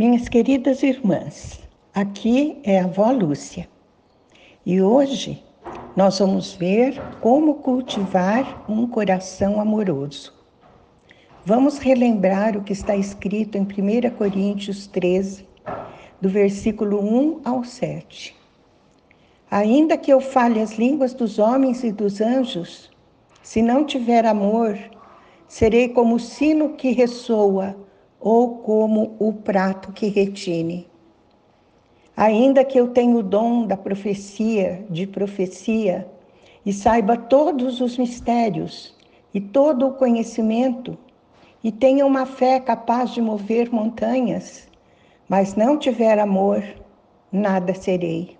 Minhas queridas irmãs, aqui é a avó Lúcia e hoje nós vamos ver como cultivar um coração amoroso. Vamos relembrar o que está escrito em 1 Coríntios 13, do versículo 1 ao 7. Ainda que eu fale as línguas dos homens e dos anjos, se não tiver amor, serei como o sino que ressoa ou como o prato que retine. Ainda que eu tenha o dom da profecia, de profecia, e saiba todos os mistérios e todo o conhecimento, e tenha uma fé capaz de mover montanhas, mas não tiver amor, nada serei.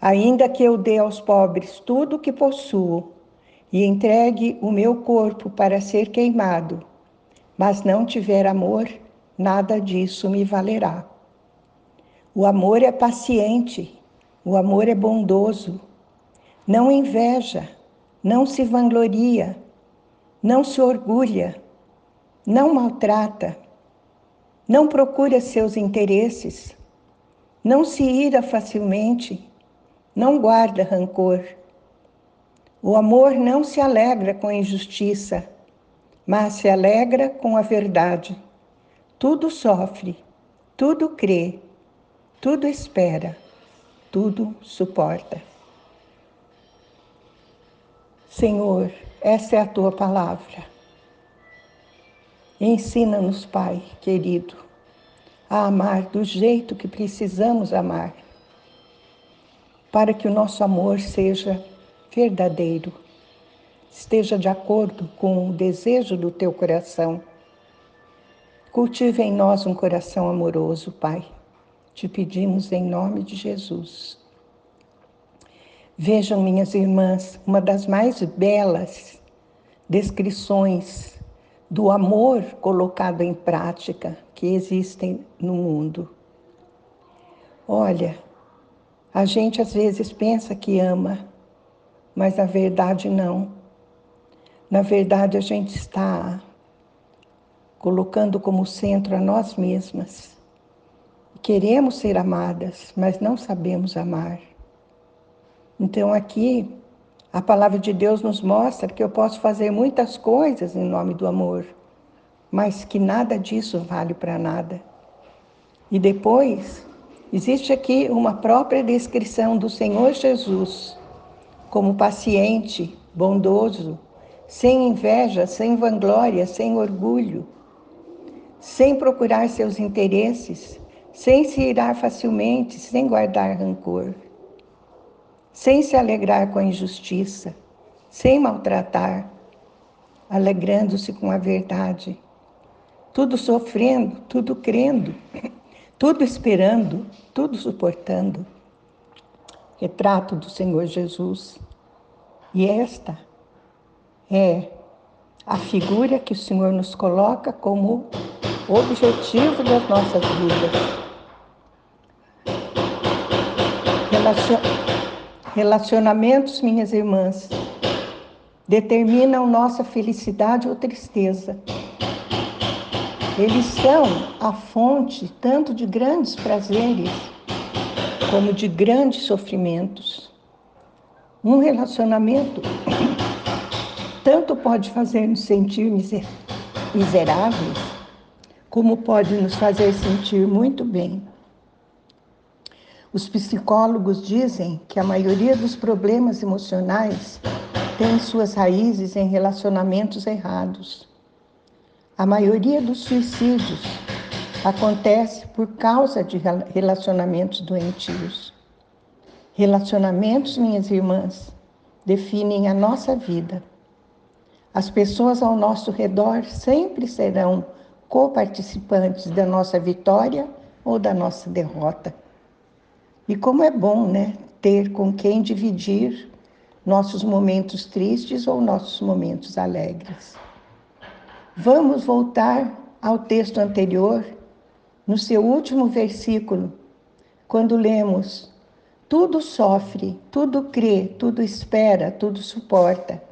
Ainda que eu dê aos pobres tudo o que possuo e entregue o meu corpo para ser queimado, mas não tiver amor, nada disso me valerá. O amor é paciente, o amor é bondoso, não inveja, não se vangloria, não se orgulha, não maltrata não procura seus interesses, não se ira facilmente, não guarda rancor. O amor não se alegra com a injustiça, mas se alegra com a verdade. Tudo sofre, tudo crê, tudo espera, tudo suporta. Senhor, essa é a tua palavra. Ensina-nos, Pai querido, a amar do jeito que precisamos amar, para que o nosso amor seja verdadeiro, esteja de acordo com o desejo do teu coração. Cultive em nós um coração amoroso, Pai. Te pedimos em nome de Jesus. Vejam, minhas irmãs, uma das mais belas descrições do amor colocado em prática que existem no mundo. Olha, a gente às vezes pensa que ama, mas na verdade não. Na verdade, a gente está colocando como centro a nós mesmas. Queremos ser amadas, mas não sabemos amar. Então, aqui a palavra de Deus nos mostra que eu posso fazer muitas coisas em nome do amor, mas que nada disso vale para nada. E depois, existe aqui uma própria descrição do Senhor Jesus como paciente, bondoso, sem inveja, sem vanglória, sem orgulho, sem procurar seus interesses, sem se irar facilmente, sem guardar rancor sem se alegrar com a injustiça, sem maltratar, alegrando-se com a verdade, tudo sofrendo, tudo crendo, tudo esperando, tudo suportando. Retrato do Senhor Jesus. E esta é a figura que o Senhor nos coloca como objetivo das nossas vidas. Relacion Relacionamentos, minhas irmãs, determinam nossa felicidade ou tristeza. Eles são a fonte tanto de grandes prazeres como de grandes sofrimentos. Um relacionamento tanto pode fazer-nos sentir miseráveis, como pode nos fazer sentir muito bem. Os psicólogos dizem que a maioria dos problemas emocionais tem suas raízes em relacionamentos errados. A maioria dos suicídios acontece por causa de relacionamentos doentios. Relacionamentos, minhas irmãs, definem a nossa vida. As pessoas ao nosso redor sempre serão coparticipantes da nossa vitória ou da nossa derrota. E como é bom, né, ter com quem dividir nossos momentos tristes ou nossos momentos alegres. Vamos voltar ao texto anterior, no seu último versículo, quando lemos: Tudo sofre, tudo crê, tudo espera, tudo suporta.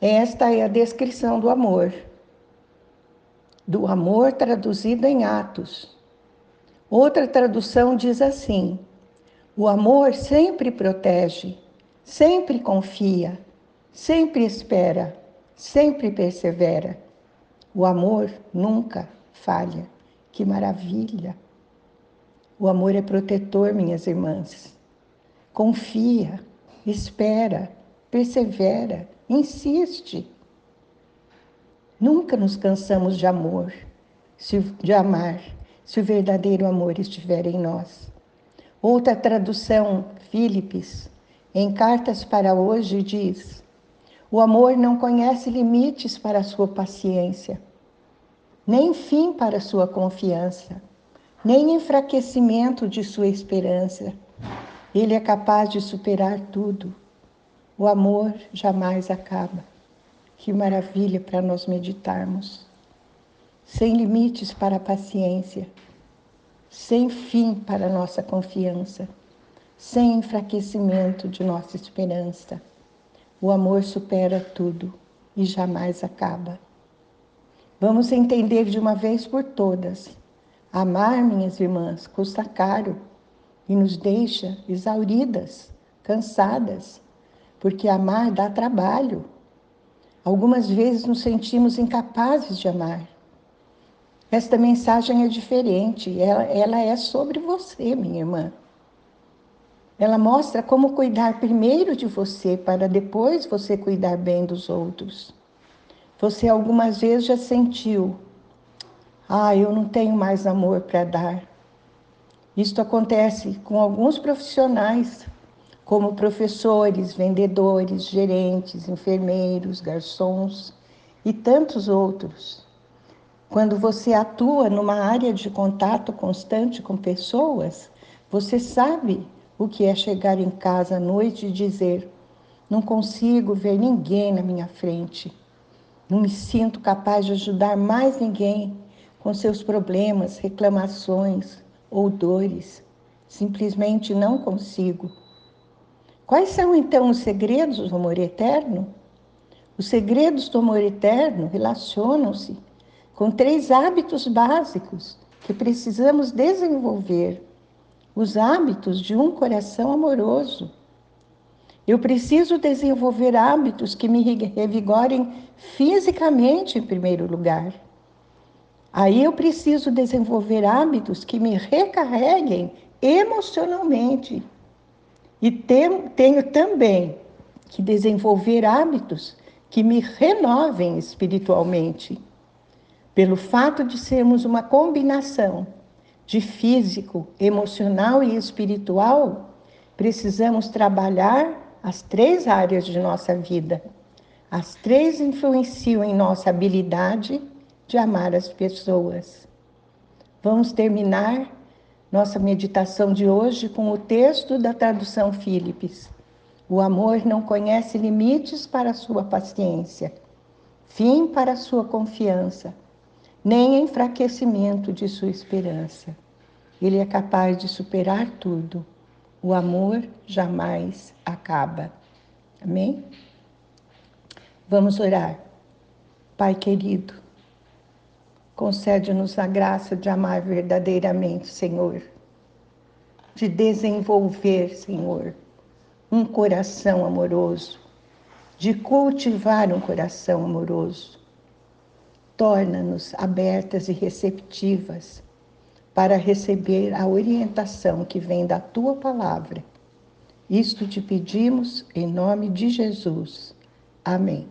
Esta é a descrição do amor. Do amor traduzido em atos, Outra tradução diz assim: o amor sempre protege, sempre confia, sempre espera, sempre persevera. O amor nunca falha. Que maravilha! O amor é protetor, minhas irmãs. Confia, espera, persevera, insiste. Nunca nos cansamos de amor, de amar, se o verdadeiro amor estiver em nós. Outra tradução, Philips, em Cartas para Hoje, diz: O amor não conhece limites para a sua paciência, nem fim para a sua confiança, nem enfraquecimento de sua esperança. Ele é capaz de superar tudo. O amor jamais acaba. Que maravilha para nós meditarmos. Sem limites para a paciência, sem fim para a nossa confiança, sem enfraquecimento de nossa esperança. O amor supera tudo e jamais acaba. Vamos entender de uma vez por todas. Amar, minhas irmãs, custa caro e nos deixa exauridas, cansadas, porque amar dá trabalho Algumas vezes nos sentimos incapazes de amar. Esta mensagem é diferente, ela, ela é sobre você, minha irmã. Ela mostra como cuidar primeiro de você para depois você cuidar bem dos outros. Você algumas vezes já sentiu, ah, eu não tenho mais amor para dar. Isto acontece com alguns profissionais como professores, vendedores, gerentes, enfermeiros, garçons e tantos outros. Quando você atua numa área de contato constante com pessoas, você sabe o que é chegar em casa à noite e dizer: não consigo ver ninguém na minha frente. Não me sinto capaz de ajudar mais ninguém com seus problemas, reclamações ou dores. Simplesmente não consigo. Quais são então os segredos do amor eterno? Os segredos do amor eterno relacionam-se com três hábitos básicos que precisamos desenvolver. Os hábitos de um coração amoroso. Eu preciso desenvolver hábitos que me revigorem fisicamente, em primeiro lugar. Aí eu preciso desenvolver hábitos que me recarreguem emocionalmente. E tenho também que desenvolver hábitos que me renovem espiritualmente. Pelo fato de sermos uma combinação de físico, emocional e espiritual, precisamos trabalhar as três áreas de nossa vida. As três influenciam em nossa habilidade de amar as pessoas. Vamos terminar nossa meditação de hoje com o texto da tradução Philips. O amor não conhece limites para sua paciência, fim para sua confiança, nem enfraquecimento de sua esperança. Ele é capaz de superar tudo. O amor jamais acaba. Amém? Vamos orar. Pai querido, Concede-nos a graça de amar verdadeiramente, Senhor, de desenvolver, Senhor, um coração amoroso, de cultivar um coração amoroso. Torna-nos abertas e receptivas para receber a orientação que vem da tua palavra. Isto te pedimos em nome de Jesus. Amém.